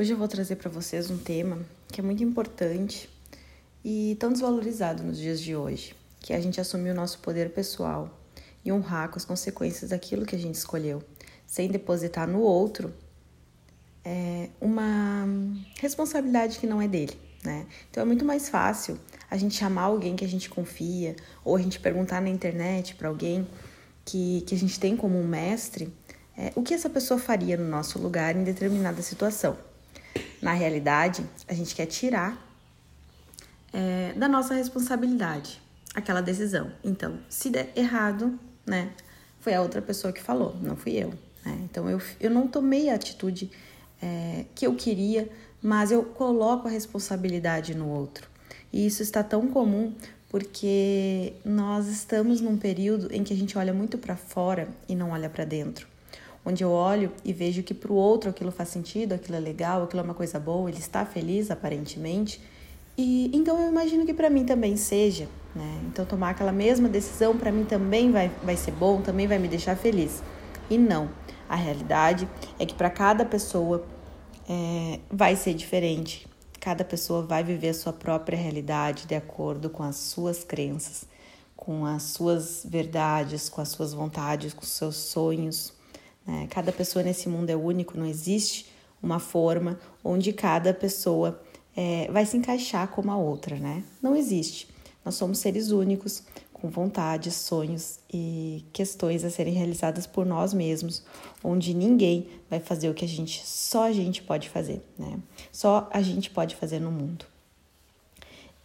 Hoje eu vou trazer para vocês um tema que é muito importante e tão desvalorizado nos dias de hoje, que é a gente assumir o nosso poder pessoal e honrar com as consequências daquilo que a gente escolheu, sem depositar no outro é, uma responsabilidade que não é dele, né? Então é muito mais fácil a gente chamar alguém que a gente confia ou a gente perguntar na internet para alguém que, que a gente tem como um mestre é, o que essa pessoa faria no nosso lugar em determinada situação. Na realidade, a gente quer tirar é, da nossa responsabilidade aquela decisão. Então, se der errado, né, foi a outra pessoa que falou, não fui eu. Né? Então, eu, eu não tomei a atitude é, que eu queria, mas eu coloco a responsabilidade no outro. E isso está tão comum porque nós estamos num período em que a gente olha muito para fora e não olha para dentro onde eu olho e vejo que para o outro aquilo faz sentido, aquilo é legal, aquilo é uma coisa boa, ele está feliz aparentemente. E então eu imagino que para mim também seja, né? Então tomar aquela mesma decisão para mim também vai, vai ser bom, também vai me deixar feliz. E não, a realidade é que para cada pessoa é, vai ser diferente. Cada pessoa vai viver a sua própria realidade de acordo com as suas crenças, com as suas verdades, com as suas vontades, com os seus sonhos. Né? Cada pessoa nesse mundo é único, não existe uma forma onde cada pessoa é, vai se encaixar como a outra, né? Não existe. Nós somos seres únicos, com vontades, sonhos e questões a serem realizadas por nós mesmos, onde ninguém vai fazer o que a gente, só a gente pode fazer, né? Só a gente pode fazer no mundo.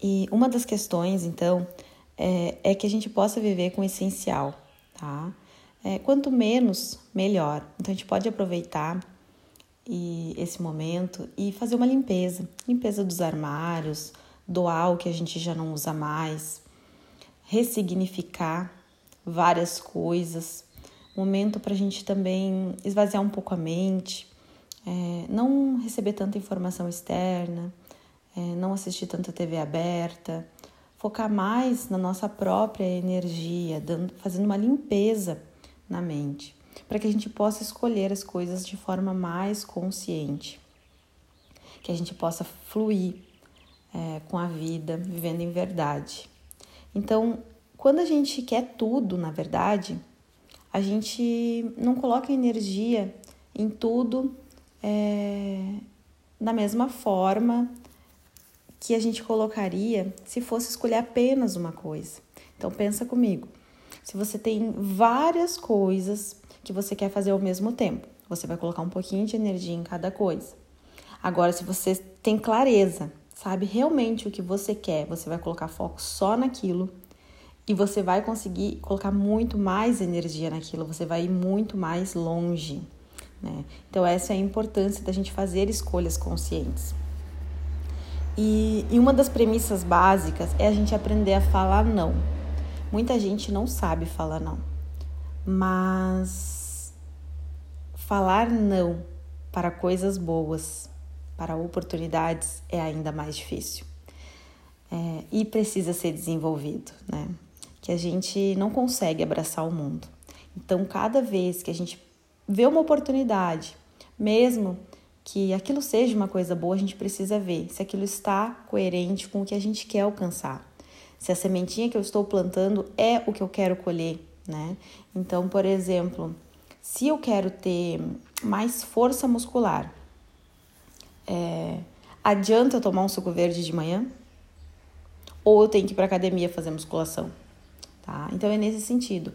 E uma das questões, então, é, é que a gente possa viver com o essencial, tá? É, quanto menos, melhor. Então a gente pode aproveitar e, esse momento e fazer uma limpeza limpeza dos armários, doar o que a gente já não usa mais, ressignificar várias coisas. Momento para a gente também esvaziar um pouco a mente, é, não receber tanta informação externa, é, não assistir tanta TV aberta, focar mais na nossa própria energia, dando, fazendo uma limpeza na mente, para que a gente possa escolher as coisas de forma mais consciente, que a gente possa fluir é, com a vida, vivendo em verdade. Então, quando a gente quer tudo, na verdade, a gente não coloca energia em tudo é, da mesma forma que a gente colocaria se fosse escolher apenas uma coisa. Então pensa comigo. Se você tem várias coisas que você quer fazer ao mesmo tempo, você vai colocar um pouquinho de energia em cada coisa. Agora, se você tem clareza, sabe realmente o que você quer, você vai colocar foco só naquilo e você vai conseguir colocar muito mais energia naquilo, você vai ir muito mais longe. Né? Então, essa é a importância da gente fazer escolhas conscientes. E, e uma das premissas básicas é a gente aprender a falar não. Muita gente não sabe falar não, mas falar não para coisas boas, para oportunidades, é ainda mais difícil. É, e precisa ser desenvolvido, né? Que a gente não consegue abraçar o mundo. Então, cada vez que a gente vê uma oportunidade, mesmo que aquilo seja uma coisa boa, a gente precisa ver se aquilo está coerente com o que a gente quer alcançar se a sementinha que eu estou plantando é o que eu quero colher, né? Então, por exemplo, se eu quero ter mais força muscular, é, adianta eu tomar um suco verde de manhã? Ou eu tenho que ir para academia fazer musculação? Tá? Então é nesse sentido.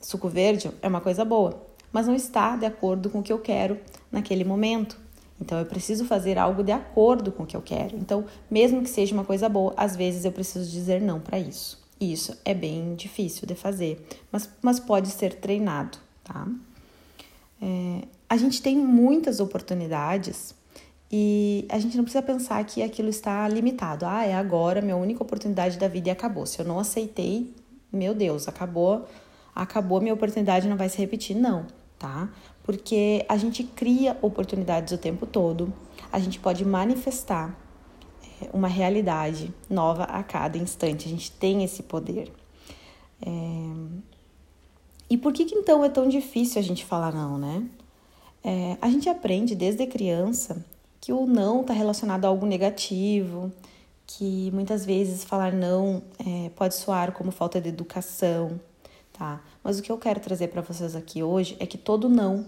Suco verde é uma coisa boa, mas não está de acordo com o que eu quero naquele momento. Então eu preciso fazer algo de acordo com o que eu quero. Então, mesmo que seja uma coisa boa, às vezes eu preciso dizer não para isso. E isso é bem difícil de fazer, mas, mas pode ser treinado, tá? É, a gente tem muitas oportunidades e a gente não precisa pensar que aquilo está limitado. Ah, é agora minha única oportunidade da vida e acabou. Se eu não aceitei, meu Deus, acabou, acabou minha oportunidade, não vai se repetir. Não tá? Porque a gente cria oportunidades o tempo todo, a gente pode manifestar é, uma realidade nova a cada instante, a gente tem esse poder. É... E por que, que então é tão difícil a gente falar não, né? É, a gente aprende desde criança que o não está relacionado a algo negativo, que muitas vezes falar não é, pode soar como falta de educação, tá? Mas o que eu quero trazer para vocês aqui hoje é que todo não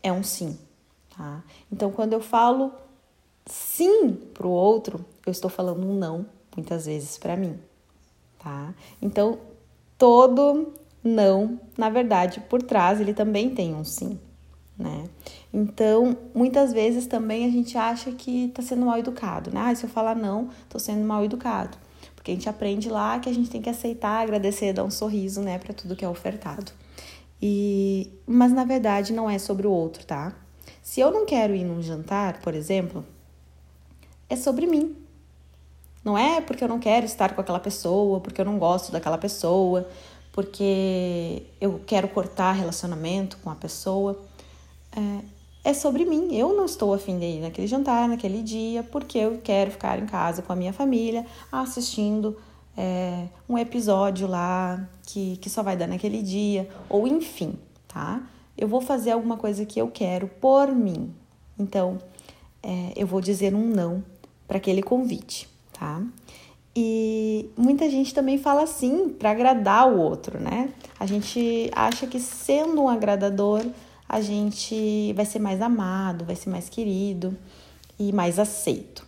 é um sim, tá? Então, quando eu falo sim para o outro, eu estou falando um não muitas vezes para mim, tá? Então, todo não, na verdade, por trás ele também tem um sim, né? Então, muitas vezes também a gente acha que está sendo mal educado, né? Ah, se eu falar não, estou sendo mal educado. Porque a gente aprende lá que a gente tem que aceitar, agradecer, dar um sorriso, né, para tudo que é ofertado. E mas na verdade não é sobre o outro, tá? Se eu não quero ir num jantar, por exemplo, é sobre mim. Não é porque eu não quero estar com aquela pessoa, porque eu não gosto daquela pessoa, porque eu quero cortar relacionamento com a pessoa. É, é sobre mim. Eu não estou afim de ir naquele jantar, naquele dia, porque eu quero ficar em casa com a minha família assistindo é, um episódio lá que, que só vai dar naquele dia, ou enfim, tá? Eu vou fazer alguma coisa que eu quero por mim. Então, é, eu vou dizer um não para aquele convite, tá? E muita gente também fala assim para agradar o outro, né? A gente acha que sendo um agradador, a gente vai ser mais amado, vai ser mais querido e mais aceito.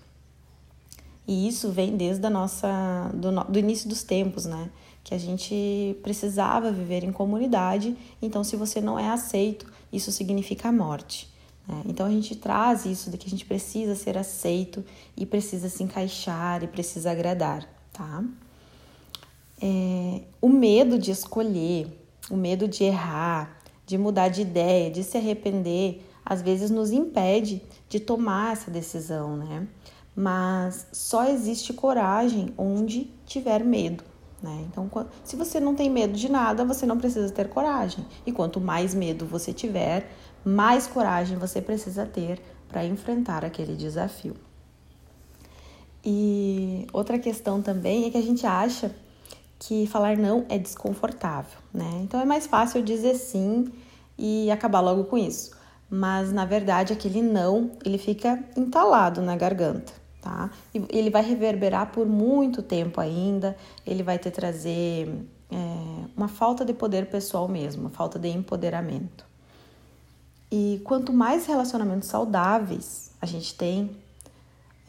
E isso vem desde a nossa do, do início dos tempos, né? Que a gente precisava viver em comunidade. Então, se você não é aceito, isso significa a morte. Né? Então, a gente traz isso de que a gente precisa ser aceito e precisa se encaixar e precisa agradar, tá? É, o medo de escolher, o medo de errar, de mudar de ideia, de se arrepender, às vezes nos impede de tomar essa decisão, né? mas só existe coragem onde tiver medo. Né? Então, se você não tem medo de nada, você não precisa ter coragem. E quanto mais medo você tiver, mais coragem você precisa ter para enfrentar aquele desafio. E outra questão também é que a gente acha que falar não é desconfortável, né? Então é mais fácil dizer sim e acabar logo com isso. Mas na verdade aquele não, ele fica entalado na garganta tá? E ele vai reverberar por muito tempo ainda, ele vai te trazer é, uma falta de poder pessoal mesmo, uma falta de empoderamento. E quanto mais relacionamentos saudáveis a gente tem,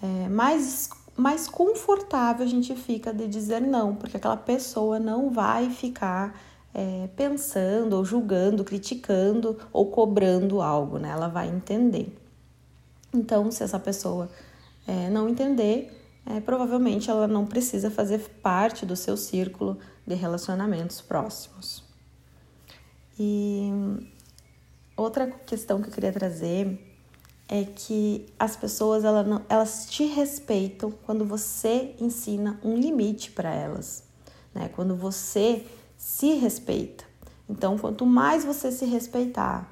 é, mais, mais confortável a gente fica de dizer não, porque aquela pessoa não vai ficar é, pensando ou julgando, criticando ou cobrando algo, né? Ela vai entender. Então, se essa pessoa é, não entender, é, provavelmente ela não precisa fazer parte do seu círculo de relacionamentos próximos. E outra questão que eu queria trazer é que as pessoas elas, não, elas te respeitam quando você ensina um limite para elas, né? Quando você se respeita. Então, quanto mais você se respeitar,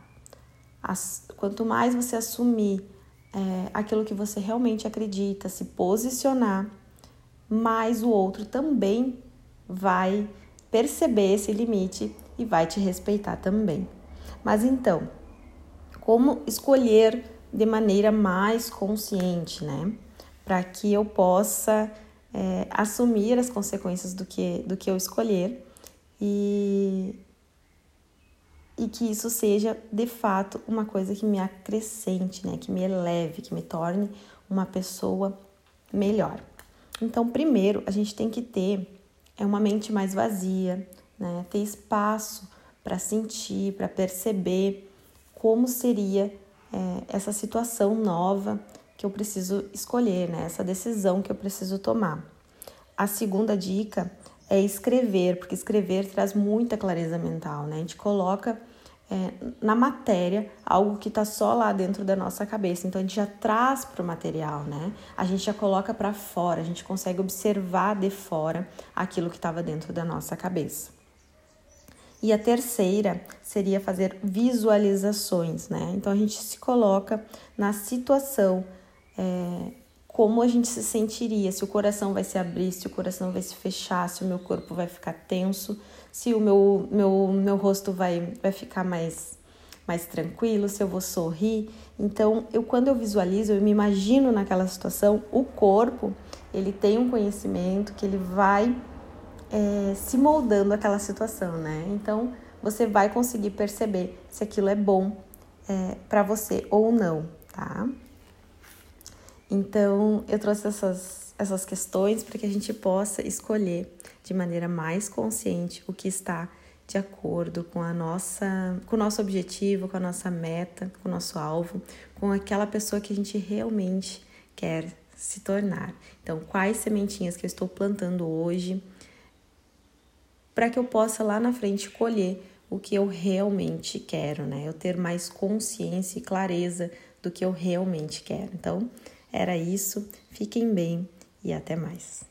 as, quanto mais você assumir é, aquilo que você realmente acredita, se posicionar, mas o outro também vai perceber esse limite e vai te respeitar também. Mas então, como escolher de maneira mais consciente, né? Para que eu possa é, assumir as consequências do que, do que eu escolher e, e que isso seja de fato uma coisa que me acrescente, né, que me eleve, que me torne uma pessoa melhor. Então, primeiro, a gente tem que ter é uma mente mais vazia, né, ter espaço para sentir, para perceber como seria é, essa situação nova que eu preciso escolher, né, essa decisão que eu preciso tomar. A segunda dica é escrever, porque escrever traz muita clareza mental, né? A gente coloca é, na matéria algo que está só lá dentro da nossa cabeça. Então a gente já traz para o material, né? A gente já coloca para fora, a gente consegue observar de fora aquilo que estava dentro da nossa cabeça. E a terceira seria fazer visualizações, né? Então a gente se coloca na situação, é, como a gente se sentiria, se o coração vai se abrir, se o coração vai se fechar, se o meu corpo vai ficar tenso, se o meu, meu, meu rosto vai, vai ficar mais mais tranquilo, se eu vou sorrir. Então, eu quando eu visualizo, eu me imagino naquela situação, o corpo, ele tem um conhecimento que ele vai é, se moldando aquela situação, né? Então, você vai conseguir perceber se aquilo é bom é, para você ou não, tá? Então, eu trouxe essas, essas questões para que a gente possa escolher de maneira mais consciente o que está de acordo com a nossa, com o nosso objetivo, com a nossa meta, com o nosso alvo, com aquela pessoa que a gente realmente quer se tornar. Então, quais sementinhas que eu estou plantando hoje para que eu possa lá na frente colher o que eu realmente quero, né? Eu ter mais consciência e clareza do que eu realmente quero. Então, era isso. Fiquem bem e até mais.